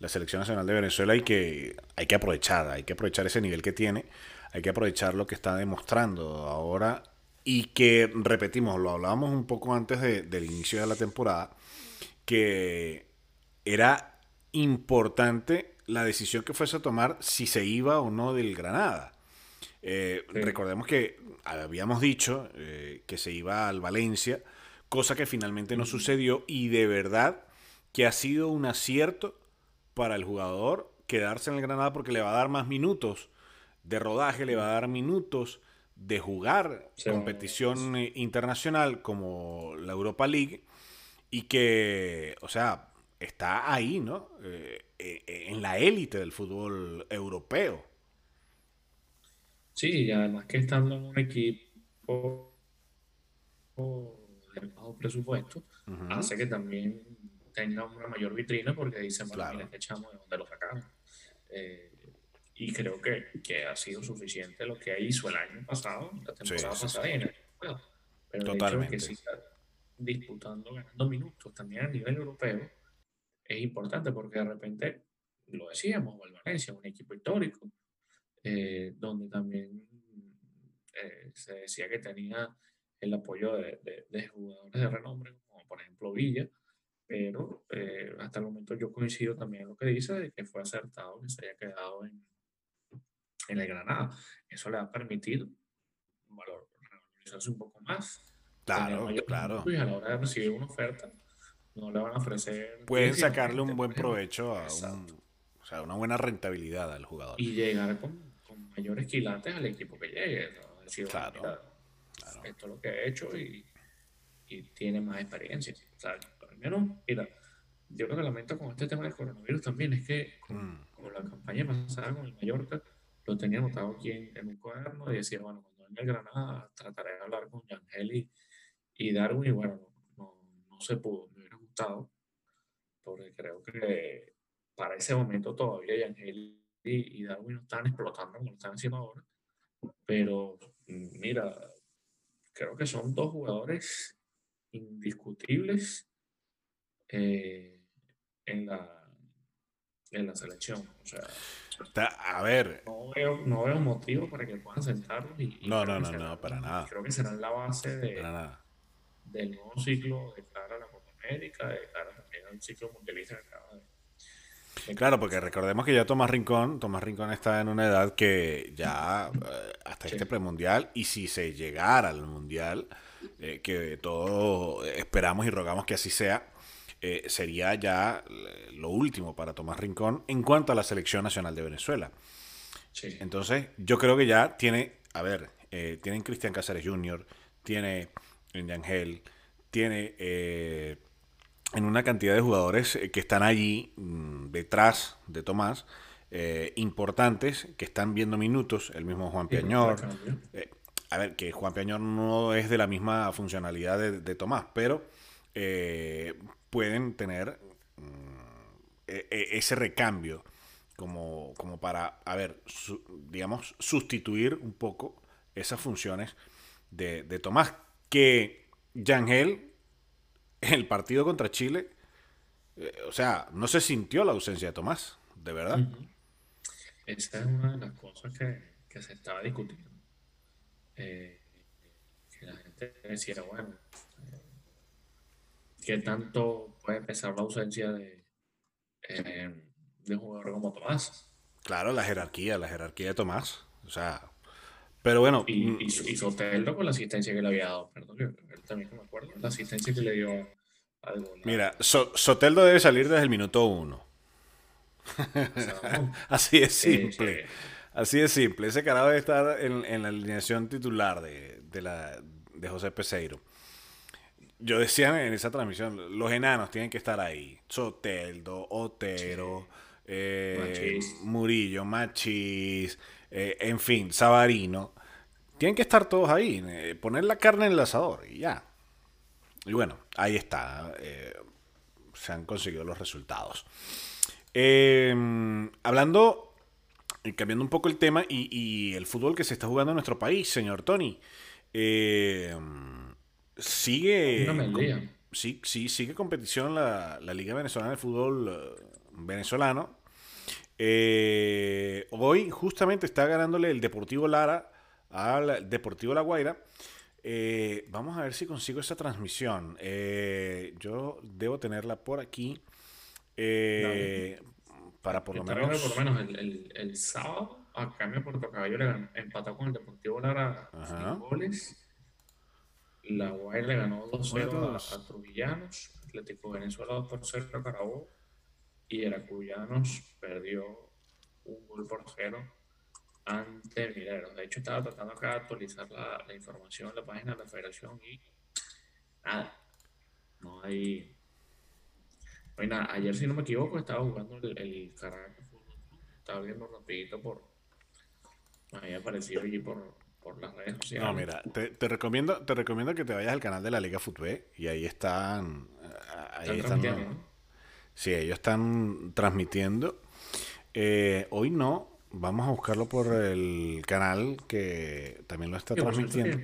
la selección nacional de Venezuela y que hay que aprovechar, hay que aprovechar ese nivel que tiene, hay que aprovechar lo que está demostrando ahora y que, repetimos, lo hablábamos un poco antes del inicio de la temporada, que era importante la decisión que fuese a tomar si se iba o no del Granada. Eh, recordemos que habíamos dicho eh, que se iba al Valencia, cosa que finalmente no sucedió y de verdad que ha sido un acierto para el jugador quedarse en el Granada porque le va a dar más minutos de rodaje, le va a dar minutos de jugar competición eh, internacional como la Europa League y que, o sea, está ahí, ¿no? Eh, eh, en la élite del fútbol europeo. Sí, y además que estando en un equipo de bajo presupuesto, hace que también tenga una mayor vitrina porque dicen, bueno, claro. mira, echamos de donde lo sacamos. Eh, y creo que, que, ha sido suficiente lo que hizo el año pasado, la temporada pasada y en el Pero Totalmente. el hecho de que siga disputando, ganando minutos también a nivel europeo, es importante porque de repente, lo decíamos, el Valencia, un equipo histórico, eh, donde también eh, se decía que tenía el apoyo de, de, jugadores de renombre, como por ejemplo Villa, pero eh, hasta el momento yo coincido también en lo que dice, de que fue acertado que se haya quedado en, en el Granada. Eso le va a permitir valorizarse un poco más. Claro, claro. Y a la hora de recibir una oferta, no le van a ofrecer. Pueden sacarle un buen provecho a un, o sea, una buena rentabilidad al jugador. Y llegar con, con mayores quilates al equipo que llegue. Decir, claro, Esto es lo que ha hecho y, y tiene más experiencia. O sea, al menos, mira, yo lo que lamento con este tema del coronavirus también es que con, mm. la campaña pasada con el Mallorca, lo tenía anotado aquí en, un cuaderno y decía, bueno, cuando venga el Granada trataré de hablar con Yangel y, y Darwin y bueno, no, no, se pudo, porque creo que para ese momento todavía Yangel y, y Darwin no están explotando como lo están haciendo ahora, pero mira, creo que son dos jugadores indiscutibles eh, en, la, en la selección. O sea, a ver. No veo, no veo motivo para que puedan sentarlos. Y, no, no, no, no, para nada. Creo que será la base de, del nuevo ciclo de cara a la América, cara también al ciclo mundialista que acaba de. Claro, porque recordemos que ya Tomás Rincón, Tomás Rincón está en una edad que ya eh, hasta este premundial, y si se llegara al mundial, eh, que todos esperamos y rogamos que así sea, eh, sería ya lo último para Tomás Rincón en cuanto a la selección nacional de Venezuela. Entonces, yo creo que ya tiene, a ver, eh, tienen Cristian Cáceres Jr., tiene Yangel, tiene eh, en una cantidad de jugadores que están allí mm, detrás de Tomás, importantes, que están viendo minutos, el mismo Juan Piañor. a ver, que Juan Piañor no es de la misma funcionalidad de, de Tomás, pero pueden tener mm, e, e, ese recambio como, como para, a ver, digamos, sustituir un poco esas funciones de, Tomás. Que Yangel, el partido contra Chile, eh, o sea, no se sintió la ausencia de Tomás, de verdad. Esa es una de las cosas que, se estaba discutiendo. Eh, que la gente decía, bueno, ¿Qué tanto puede pesar la ausencia de, eh, de un jugador como Tomás? Claro, la jerarquía, la jerarquía de Tomás. O sea, pero bueno. Y, y, y Soteldo con la asistencia que le había dado, perdón, él también me acuerdo, la asistencia que le dio al Mira, Soteldo debe salir desde el minuto uno. *laughs* Así es simple. Así es simple. Ese carajo debe estar en, en la alineación titular de, de, la, de José Peseiro yo decía en esa transmisión, los enanos tienen que estar ahí. Soteldo, Otero, eh, Murillo, Machis, eh, en fin, Sabarino. Tienen que estar todos ahí, eh, poner la carne en el asador y ya. Y bueno, ahí está. se han conseguido los resultados. hablando, cambiando un poco el tema y, y, el fútbol que se está jugando en nuestro país, señor Tony. Eh, Sigue. sí, sí, sigue competición la, la, Liga Venezolana de Fútbol eh, venezolano. Eh, hoy justamente está ganándole el Deportivo Lara al Deportivo La Guaira. Eh, vamos a ver si consigo esa transmisión. yo debo tenerla por aquí. Para por lo menos. Por lo menos el, el, sábado, a cambio Puerto Caballo le empató con el Deportivo Lara sin goles. La Guaira le ganó 2-0 a, Trujillanos, Atlético Venezuela 2 por 0 a Carabobo y Heracuyanos perdió un gol por 0 ante Mineros. De hecho, estaba tratando acá de actualizar la, la, información en la página de la federación y nada, no hay, no hay nada. Ayer, si no me equivoco, estaba jugando el, el Caracas Estaba viendo rapidito por... Había aparecido allí por, por las redes sociales. No, mira, te, recomiendo, te recomiendo que te vayas al canal de la Liga Fútbol y ahí están. Ahí están. Sí, ellos están transmitiendo. Eh, hoy no, vamos a buscarlo por el canal que también lo está transmitiendo.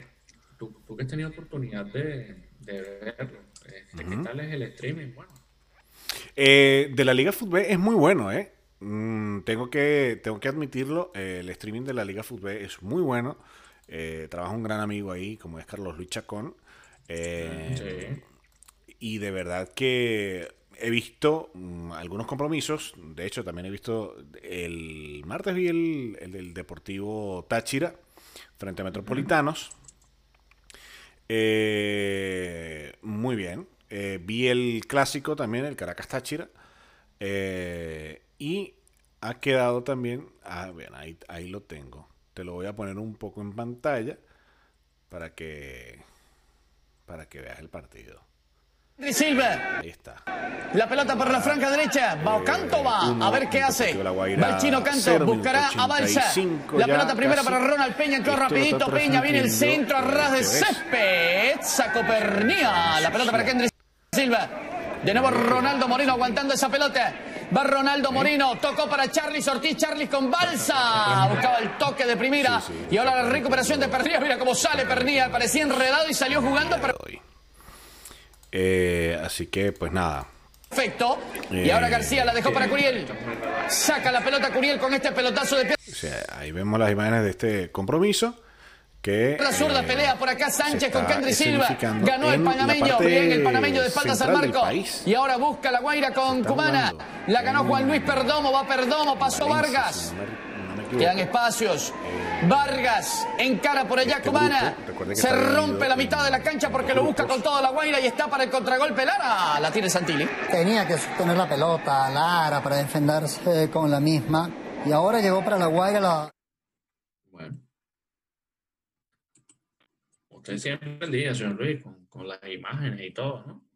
tú, que has tenido oportunidad de, verlo, este, ¿qué tal es el streaming? Bueno. Eh, de la Liga Fútbol es muy bueno, ¿eh? Mm, tengo, que, tengo que admitirlo, el streaming de la Liga Fútbol es muy bueno. Eh, trabaja un gran amigo ahí, como es Carlos Luis Chacón. Eh, y de verdad que he visto mm, algunos compromisos. De hecho, también he visto el martes vi el, el, Deportivo Táchira frente a Metropolitanos. Eh, muy bien. vi el clásico también, el Caracas Táchira. y ha quedado también. Ah, bien, ahí, ahí lo tengo. Te lo voy a poner un poco en pantalla para que para que veas el partido. Silva. Ahí está. La pelota por la franja derecha. Va Canto va. A ver qué hace. Va el chino Canto. Buscará a Balsa. La pelota primera para Ronald Peña. Entró rapidito. Peña viene el centro a ras de césped. Saco Pernía. La pelota para Kendrick Silva. De nuevo Ronaldo Moreno aguantando esa pelota. Va Ronaldo Moreno, tocó para Charlie Ortiz, Charlie con balsa. Buscaba el toque de primera. Y ahora la recuperación de Pernilla. Mira cómo sale Pernilla. Parecía enredado y salió jugando. Eh, así que, pues nada. Perfecto. Y ahora García la dejó para Curiel. Saca la pelota Curiel con este pelotazo de pie. ahí vemos las imágenes de este compromiso. Que, la zurda eh, pelea por acá Sánchez con Kendry Silva. Ganó el panameño. Bien, el panameño de espaldas al marco. Y ahora busca la Guaira con Cumana. La ganó Juan Luis Perdomo. Va Perdomo. Pasó Vargas. Quedan espacios. Vargas encara por allá este Cumana. Se rompe la mitad de la cancha porque lo busca con toda la Guaira y está para el contragolpe Lara. La tiene Santilli. Tenía que sostener la pelota Lara para defenderse con la misma. Y ahora llegó para la Guaira la... Bueno. Usted siempre el día, señor Luis, con, con las imágenes y todo, ¿no?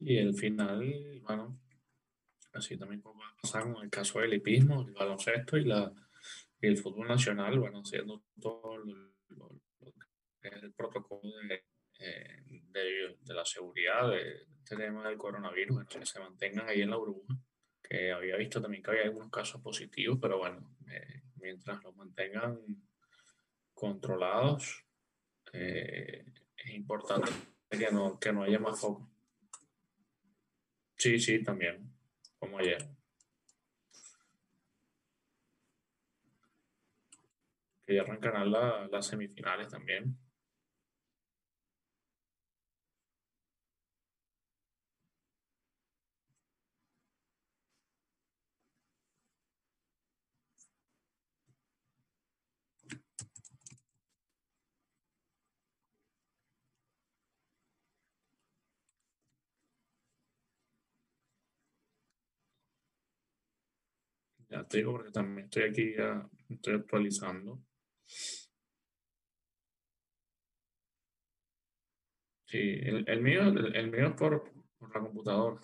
Y el final, bueno, así también como va a pasar con el caso del hipismo, el baloncesto y, la, el fútbol nacional, bueno, haciendo todo lo, que es el protocolo de, eh, de, la seguridad de este tema del coronavirus, que se mantengan ahí en la burbuja, que había visto también que había algunos casos positivos, pero bueno, eh, mientras los mantengan controlados, eh, es importante que no, que no haya más foco. Sí, sí, también, como ayer. Que ya arrancarán las semifinales también. Te digo porque también estoy aquí, ya estoy actualizando. Sí, el, mío, el, mío es por, por la computadora.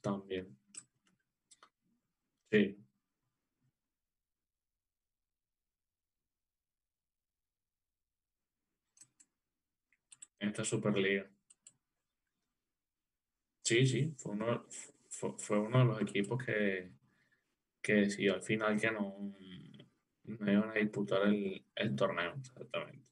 También. Sí. Esta Superliga. Sí, sí, fue uno, fue, uno de los equipos que, que decidió al final que no, no iban a disputar el, el torneo, exactamente.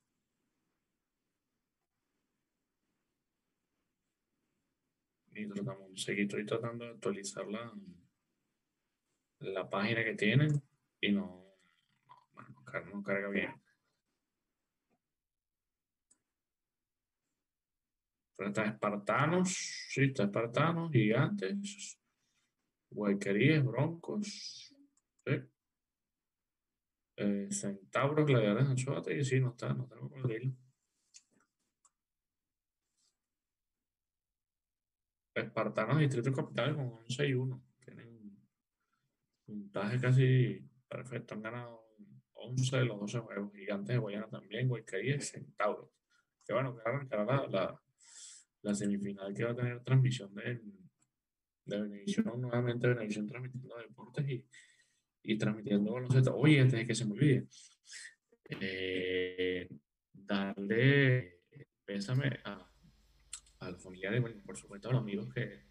Y tratamos, seguí, estoy tratando de actualizar la, la página que tienen y no, no, carga bien. Está Espartanos, sí, está Espartanos, Gigantes, Guayquerías, Broncos, sí. Eh, Centauros, Gladiadores, Anchoate, y sí, no está, no tenemos hilo. Espartanos, Distrito Capital con 11 y 1. Tienen un puntaje casi perfecto. Han ganado 11 de los 12 juegos. Gigantes de Guayana también, Guayquerías, Centauros. Que bueno, que arrancará la la semifinal que va a tener transmisión de, de Venevisión, nuevamente Venevisión transmitiendo deportes y, y transmitiendo baloncesto. Oye, antes de que se me olvide, eh, darle pésame a, a los familiares, por supuesto a los amigos que,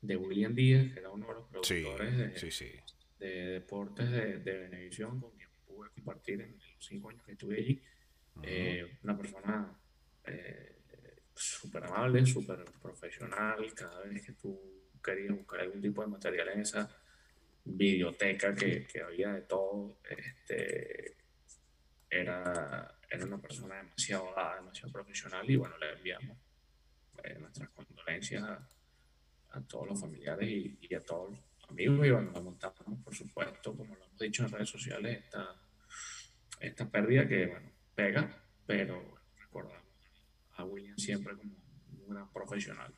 de William Díaz, que era uno de los productores de, de, deportes de, de Venevisión, con quien pude compartir en los cinco años que estuve allí. Eh, una persona eh, súper amable, súper profesional. Cada vez que tú querías buscar algún tipo de material en esa biblioteca que, que había de todo, este, era, era una persona demasiado dada, demasiado profesional y bueno, le enviamos eh, nuestras condolencias a, todos los familiares y, y, a todos los amigos y bueno, la montamos por supuesto, como lo hemos dicho en redes sociales, esta, esta pérdida que bueno, pega, pero recordamos a William siempre como un gran profesional.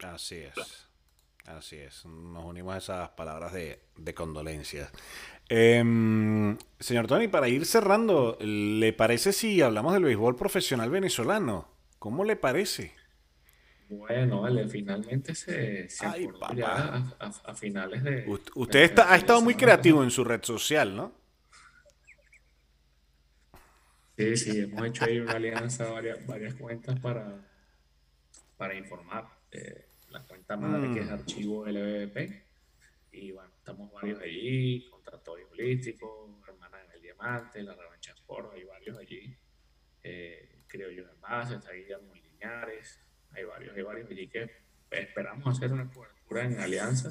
Así es. Así es. Nos unimos a esas palabras de, de condolencias. Em, señor Tony, para ir cerrando, ¿le parece si hablamos del béisbol profesional venezolano? ¿Cómo le parece? Bueno, vale, finalmente se, se ya a, finales de... Usted está, ha estado muy creativo en su red social, ¿no? Sí, sí, hemos hecho ahí una alianza, varias, varias cuentas para, para informar. Eh, la cuenta madre que es mm. archivo LBP. Y bueno, estamos varios allí, Contratorio Holístico, Hermana en el Diamante, La Revancha Sport, hay varios allí. Eh, creo yo en base, está Guillermo Liñares, hay varios, hay varios allí que esperamos hacer una cobertura en alianza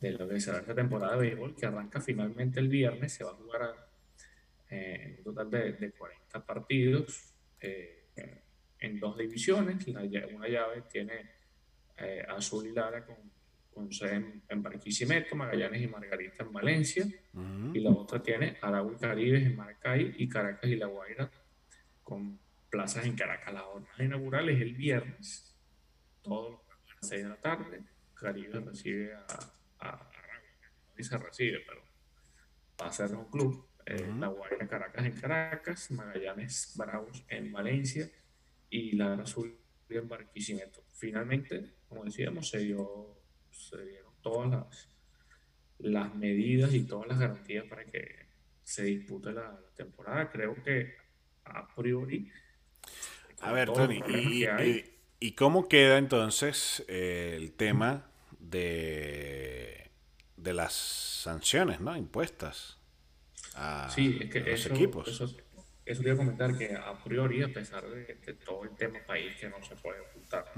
de lo que será esta temporada de béisbol que arranca finalmente el viernes, se va a jugar a en un total de, de 40 partidos eh, en dos divisiones. una llave tiene eh, Azul y Lara con, con sede en, Barquisimeto, Magallanes y Margarita en Valencia, y la otra tiene Aragua y Caribe en Maracay y Caracas y La Guaira con plazas en Caracas. La jornada inaugural es el viernes, todos a las 6 de la tarde. Caribe recibe a, a Aragua, no dice recibe, pero va a ser un club eh, La Guaira Caracas en Caracas, Magallanes Bravos en Valencia y La Azul en Barquisimeto. Finalmente, como decíamos, se, dio, se dieron todas las, las medidas y todas las garantías para que se dispute la, temporada. Creo que a priori... A ver, Tony, y, cómo queda entonces eh, el tema de, de las sanciones ¿no? impuestas? sí, es que eso, equipos. Eso, eso a comentar que a priori, a pesar de, todo el tema país que no se puede ocultar,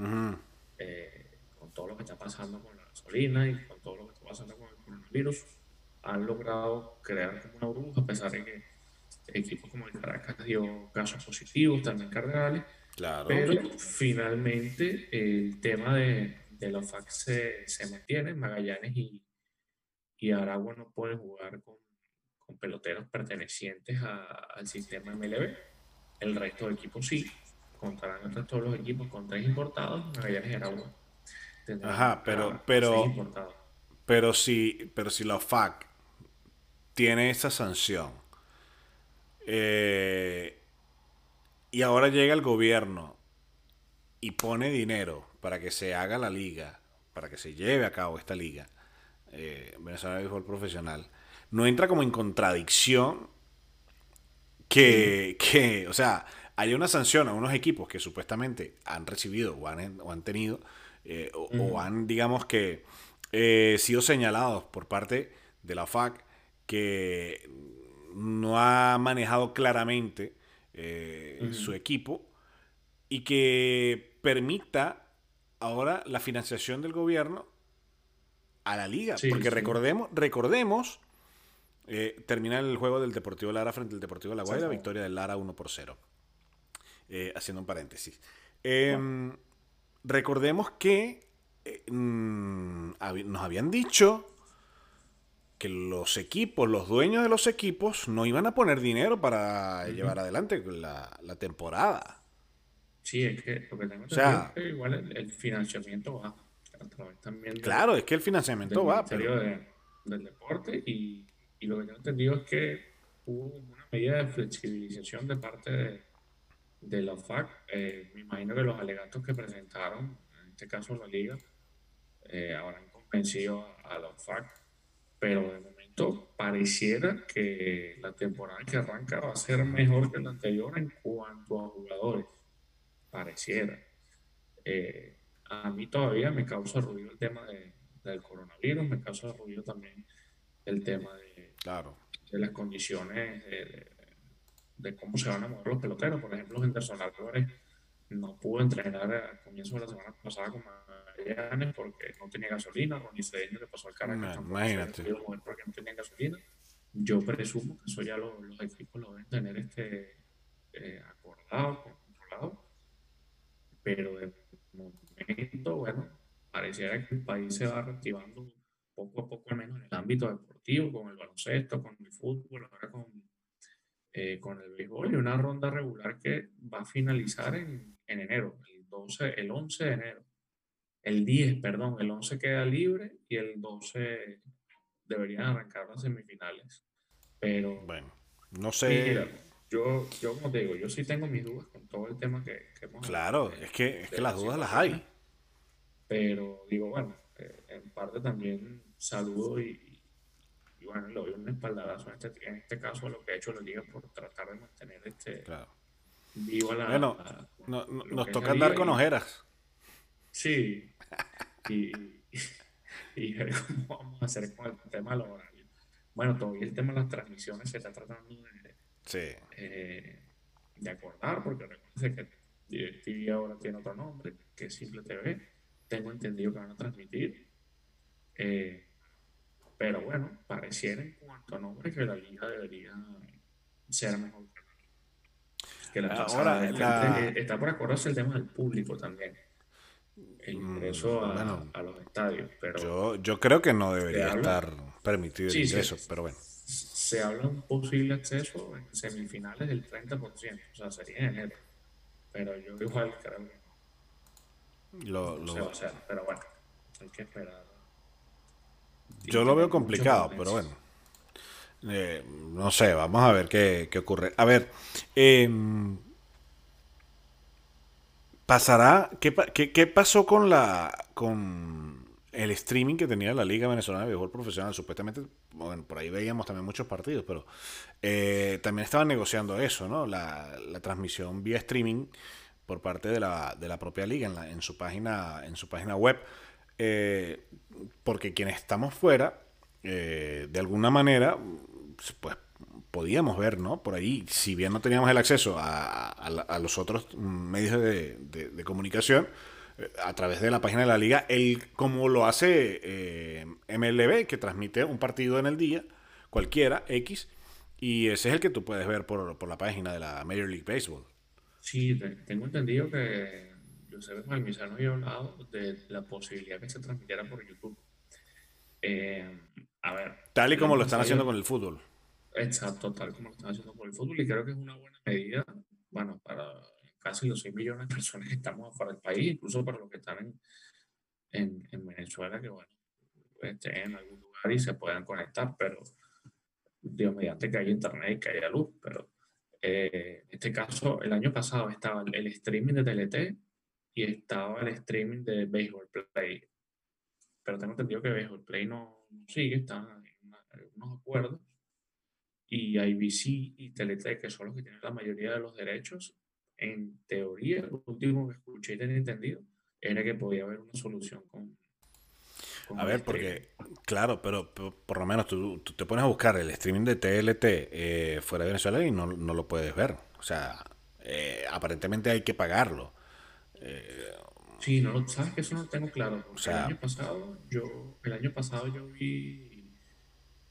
eh, con todo lo que está pasando con la gasolina y con todo lo que está pasando con el coronavirus, han logrado crear como una burbuja, a pesar de que equipos como el Caracas dio casos positivos, también Cardenales, claro. pero finalmente el tema de, de los fax se, se mantiene, Magallanes y, y Aragua no pueden jugar con con peloteros pertenecientes al sistema MLB. El resto de equipos sí. Contarán entre todos los equipos con tres importados. Magallanes era uno. Ajá, pero, pero, pero si, pero si la OFAC tiene esa sanción, eh, y ahora llega el gobierno y pone dinero para que se haga la liga, para que se lleve a cabo esta liga eh, venezolana de béisbol profesional, no entra como en contradicción que, que, o sea, hay una sanción a unos equipos que supuestamente han recibido o han, o han tenido eh, o, han, digamos que, eh, sido señalados por parte de la FAC que no ha manejado claramente eh, su equipo y que permita ahora la financiación del gobierno a la liga. porque recordemos, recordemos eh, termina el juego del Deportivo Lara frente al Deportivo La Guaira, victoria del Lara 1 por 0. Eh, haciendo un paréntesis. Em, recordemos que mm, nos habían dicho que los equipos, los dueños de los equipos, no iban a poner dinero para llevar adelante la, temporada. Sí, es que lo que tengo o que igual el, financiamiento va también. Claro, es que el financiamiento va. Pero... del deporte y y lo que he entendido es que hubo una medida de flexibilización de parte de, de la FAC. Eh, me imagino que los alegatos que presentaron, en este caso la liga, eh, habrán convencido a, la FAC, pero de momento pareciera que la temporada que arranca va a ser mejor que la anterior en cuanto a jugadores. Pareciera. Eh, a mí todavía me causa ruido el tema de, del coronavirus, me causa ruido también el tema de Claro. De las condiciones de, cómo se van a mover los peloteros. Por ejemplo, Henderson Álvarez no pudo entrenar al comienzo de la semana pasada con Porque no tenía gasolina. Ronnie Cedeño le pasó al cara no, imagínate. porque no tenía gasolina. Yo presumo que eso ya los equipos lo deben tener este, eh, acordado, controlado. Pero de momento, bueno, pareciera que el país se va reactivando poco a poco, al menos en el ámbito deportivo, con el baloncesto, con el fútbol, ahora con, eh, con el béisbol, y una ronda regular que va a finalizar en, en enero, el, 12, el 11 de enero. El 10, perdón, el 11 queda libre y el 12 deberían arrancar las semifinales. Pero. Bueno, no sé. yo, yo, como te digo, yo sí tengo mis dudas con todo el tema que, que hemos Claro, es que, es que las dudas las hay. Pero digo, bueno, eh, en parte también saludo y, bueno, le doy un espaldarazo en este, en este caso a lo que ha hecho la liga por tratar de mantener este claro. vivo la. Bueno, nos toca andar con ojeras. Sí. y, y, *laughs* cómo vamos a hacer con el tema laboral. Bueno, todavía el tema de las transmisiones se está tratando de, eh, de acordar, porque recuerden que DirecTV ahora tiene otro nombre, que es Simple TV. Tengo entendido que van a transmitir. Eh, pero bueno, pareciera en cuanto a nombre que la liga debería ser mejor que la Ahora, Está por acordarse el tema del público también. El mm, ingreso a, los estadios. Pero yo, yo creo que no debería estar permitido el ingreso, pero bueno. Se habla un posible acceso en semifinales del 30%, o sea, sería en enero. Pero yo igual creo que no. Lo, lo... pero bueno, hay que esperar yo lo veo complicado, pero bueno. Eh, no sé, vamos a ver qué, ocurre. A ver, em, pasará. ¿qué, qué, pasó con la con el streaming que tenía la Liga Venezolana de Béisbol Profesional? Supuestamente, bueno, por ahí veíamos también muchos partidos, pero eh, también estaban negociando eso, ¿no? La, la, transmisión vía streaming por parte de la, de la propia liga en, en, su página, en su página web. Eh, porque quienes estamos fuera, eh, de alguna manera, pues podíamos ver, ¿no? Por ahí, si bien no teníamos el acceso a, los otros medios de, comunicación, eh, a través de la página de la liga, el, como lo hace MLB, que transmite un partido en el día, cualquiera, X, y ese es el que tú puedes ver por, por la página de la Major League Baseball. Sí, tengo entendido que José Malmisano había hablado de la posibilidad que se transmitiera por YouTube. Eh, a ver. Tal y como lo están haciendo con el fútbol. Exacto, tal como lo están haciendo con el fútbol. Y creo que es una buena medida, bueno, para casi los 6 millones de personas que estamos fuera del país, incluso para los que están en, en, Venezuela, que bueno, estén en algún lugar y se puedan conectar, pero Dios mediante que haya internet y que haya luz, pero Eh, en este caso, el año pasado estaba el streaming de TLT y estaba el streaming de Baseball Play. Pero tengo entendido que Baseball Play no, sigue, están en algunos acuerdos. Y IBC y TLT, que son los que tienen la mayoría de los derechos, en teoría, lo último que escuché y tenía entendido, era que podía haber una solución con, a ver, porque, claro, pero, por lo menos tú, te pones a buscar el streaming de TLT eh, fuera de Venezuela y no, lo puedes ver. O sea, eh, aparentemente hay que pagarlo. Eh, sí, no, sabes que eso no lo tengo claro. O sea, el año pasado yo, el año pasado yo vi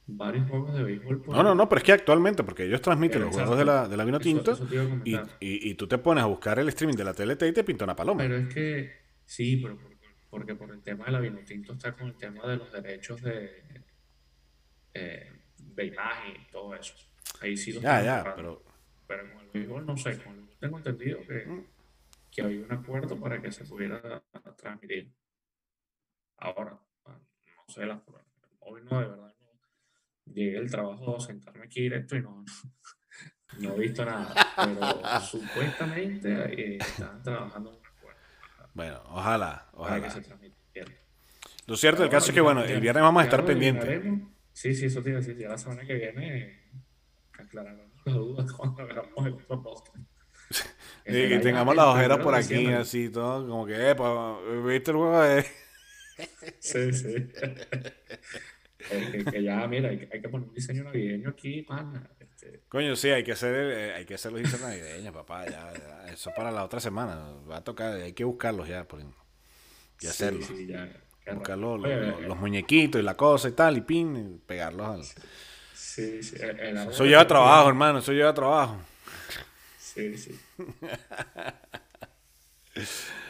varios juegos de béisbol. no, no, no, pero es que actualmente, porque ellos transmiten los juegos de la, de la Vino Tinto y, y, tú te pones a buscar el streaming de la TLT y te pinta una paloma. Pero es que, sí, pero porque por el tema de la Vinotinto está con el tema de los derechos de, eh, de imagen y todo eso. Ahí sí lo Ya, ya, pero... Pero con el béisbol no sé, con el tengo entendido que, mm. que había un acuerdo para que se pudiera transmitir. Ahora, no sé, la, hoy no, de verdad. Llegué el trabajo a sentarme aquí directo y no, *laughs* no he visto nada. Pero supuestamente eh, están trabajando bueno, ojalá, ojalá. Lo cierto del caso es que, bueno, el viernes vamos a estar pendientes. Sí, sí, eso tiene que decir. Ya la semana que viene aclararemos las dudas *laughs* cuando hagamos el otro podcast. y que tengamos las ojeras por aquí, así, todo, como que, eh, ¿viste el juego de...? sí, sí. *laughs* que, ya, mira, hay, hay, que poner un diseño navideño aquí, pana. Este. Coño, sí, hay que hacer, eh, hay que hacer los diseños navideños, papá. Ya, eso para la otra semana. Va a tocar, hay que buscarlos ya por, y hacerlos. Buscar los, los, muñequitos y la cosa y tal, y pin, y pegarlos al. Sí, sí. Eso lleva trabajo, hermano, eso lleva trabajo. Sí, sí. *laughs*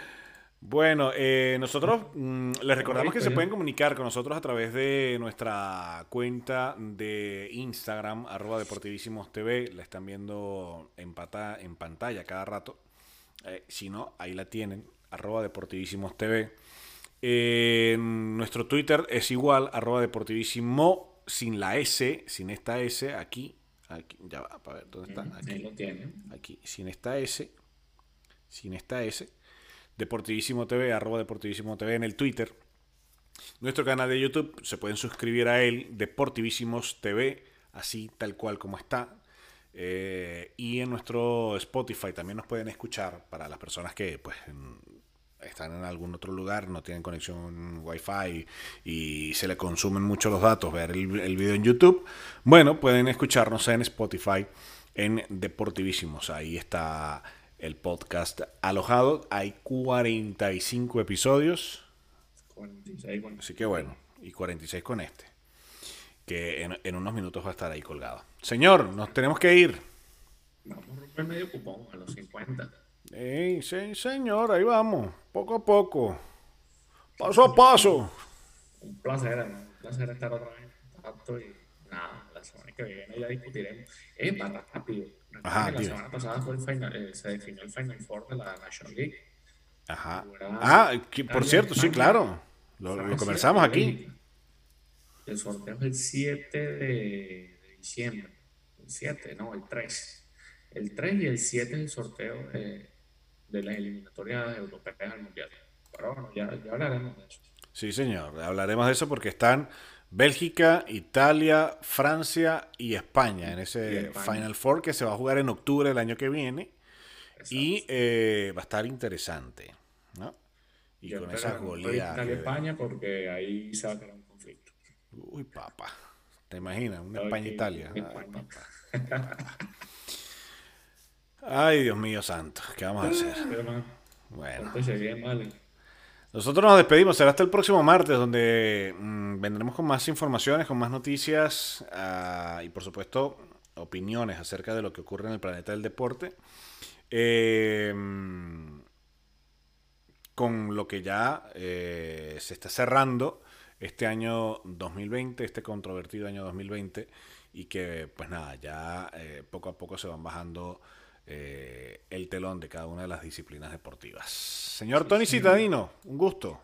Bueno, eh, nosotros mm, les recordamos que se pueden comunicar con nosotros a través de nuestra cuenta de Instagram, arroba deportivísimos TV. La están viendo en, en pantalla cada rato. Eh, si no, ahí la tienen, arroba deportivísimos TV. nuestro Twitter es igual, arroba deportivísimo, sin la S, sin esta S, aquí. aquí ya va, para ver, ¿dónde está? Aquí, lo tienen. aquí, sin esta S, sin esta S Deportivísimo TV, arroba Deportivísimo TV en el Twitter. Nuestro canal de YouTube, se pueden suscribir a él, Deportivísimos TV, así tal cual como está. Eh, y en nuestro Spotify también nos pueden escuchar para las personas que pues están en algún otro lugar, no tienen conexión Wi-Fi y se le consumen mucho los datos, ver el, el video en YouTube. Bueno, pueden escucharnos en Spotify en Deportivísimos. Ahí está el podcast alojado. Hay 45 episodios. 46 con Así que bueno, y 46 con este. Que en, unos minutos va a estar ahí colgado. Señor, nos tenemos que ir. Vamos a romper medio cupón a los 50. sí, señor, ahí vamos. Poco a poco. Paso a paso. Un placer, un placer estar otra vez y nada, la semana que viene ya discutiremos. Es para rápido Ajá, la semana pasada fue el final, eh, se definió el Final Four de la National League. Ajá. Ah, por cierto, sí, claro. Lo, conversamos aquí. El sorteo es el 7 de, diciembre. El 7, no, el 3. El 3 y el 7 es el sorteo de, de las eliminatorias europeas al Mundial. Pero bueno, ya, ya hablaremos de eso. Sí, señor. Hablaremos de eso porque están Bélgica, Italia, Francia y España en ese Final Four que se va a jugar en octubre del año que viene. Y eh, va a estar interesante. ¿no? Y con esa goleada. Italia España porque ahí se va a crear un conflicto. Uy, papá. ¿Te imaginas? Una España-Italia. Ay, Dios mío santo. ¿Qué vamos a hacer? Bueno. Nosotros nos despedimos, será hasta el próximo martes, donde mm, vendremos con más informaciones, con más noticias ah, y por supuesto opiniones acerca de lo que ocurre en el planeta del deporte. Em, con lo que ya eh, se está cerrando este año 2020, este controvertido año 2020, y que pues nada, ya eh, poco a poco se van bajando eh, el telón de cada una de las disciplinas deportivas. Señor Tony Citadino, un gusto.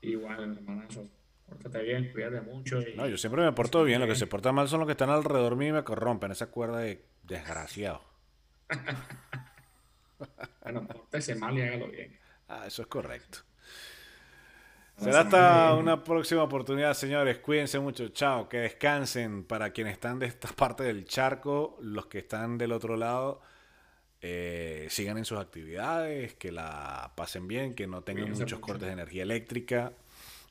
Igual, hermanazo. Pórtate bien, cuídate mucho. No, yo siempre me porto bien. Lo que se porta mal son los que están alrededor mío y me corrompen esa cuerda de desgraciado. *laughs* bueno, pórtese mal y hágalo bien. Ah, eso es correcto. Será hasta una próxima oportunidad, señores. Cuídense mucho. Chao. Que descansen. Para quienes están de esta *laughs* parte del charco, los que están del otro lado, eh, sigan en sus actividades, que la pasen bien, que no tengan muchos cortes de energía eléctrica.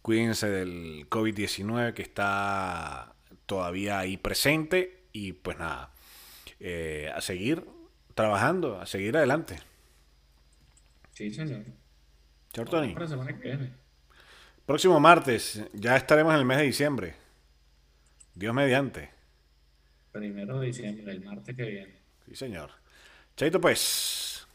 Cuídense del COVID-19 que está todavía ahí presente. Y pues nada, eh, a seguir trabajando, a seguir adelante. Sí, señor. Chao, Tony. Próximo martes, ya estaremos en el mes de diciembre. Dios mediante. Primero de diciembre, el martes que viene. Sí, señor. Chaito, pues.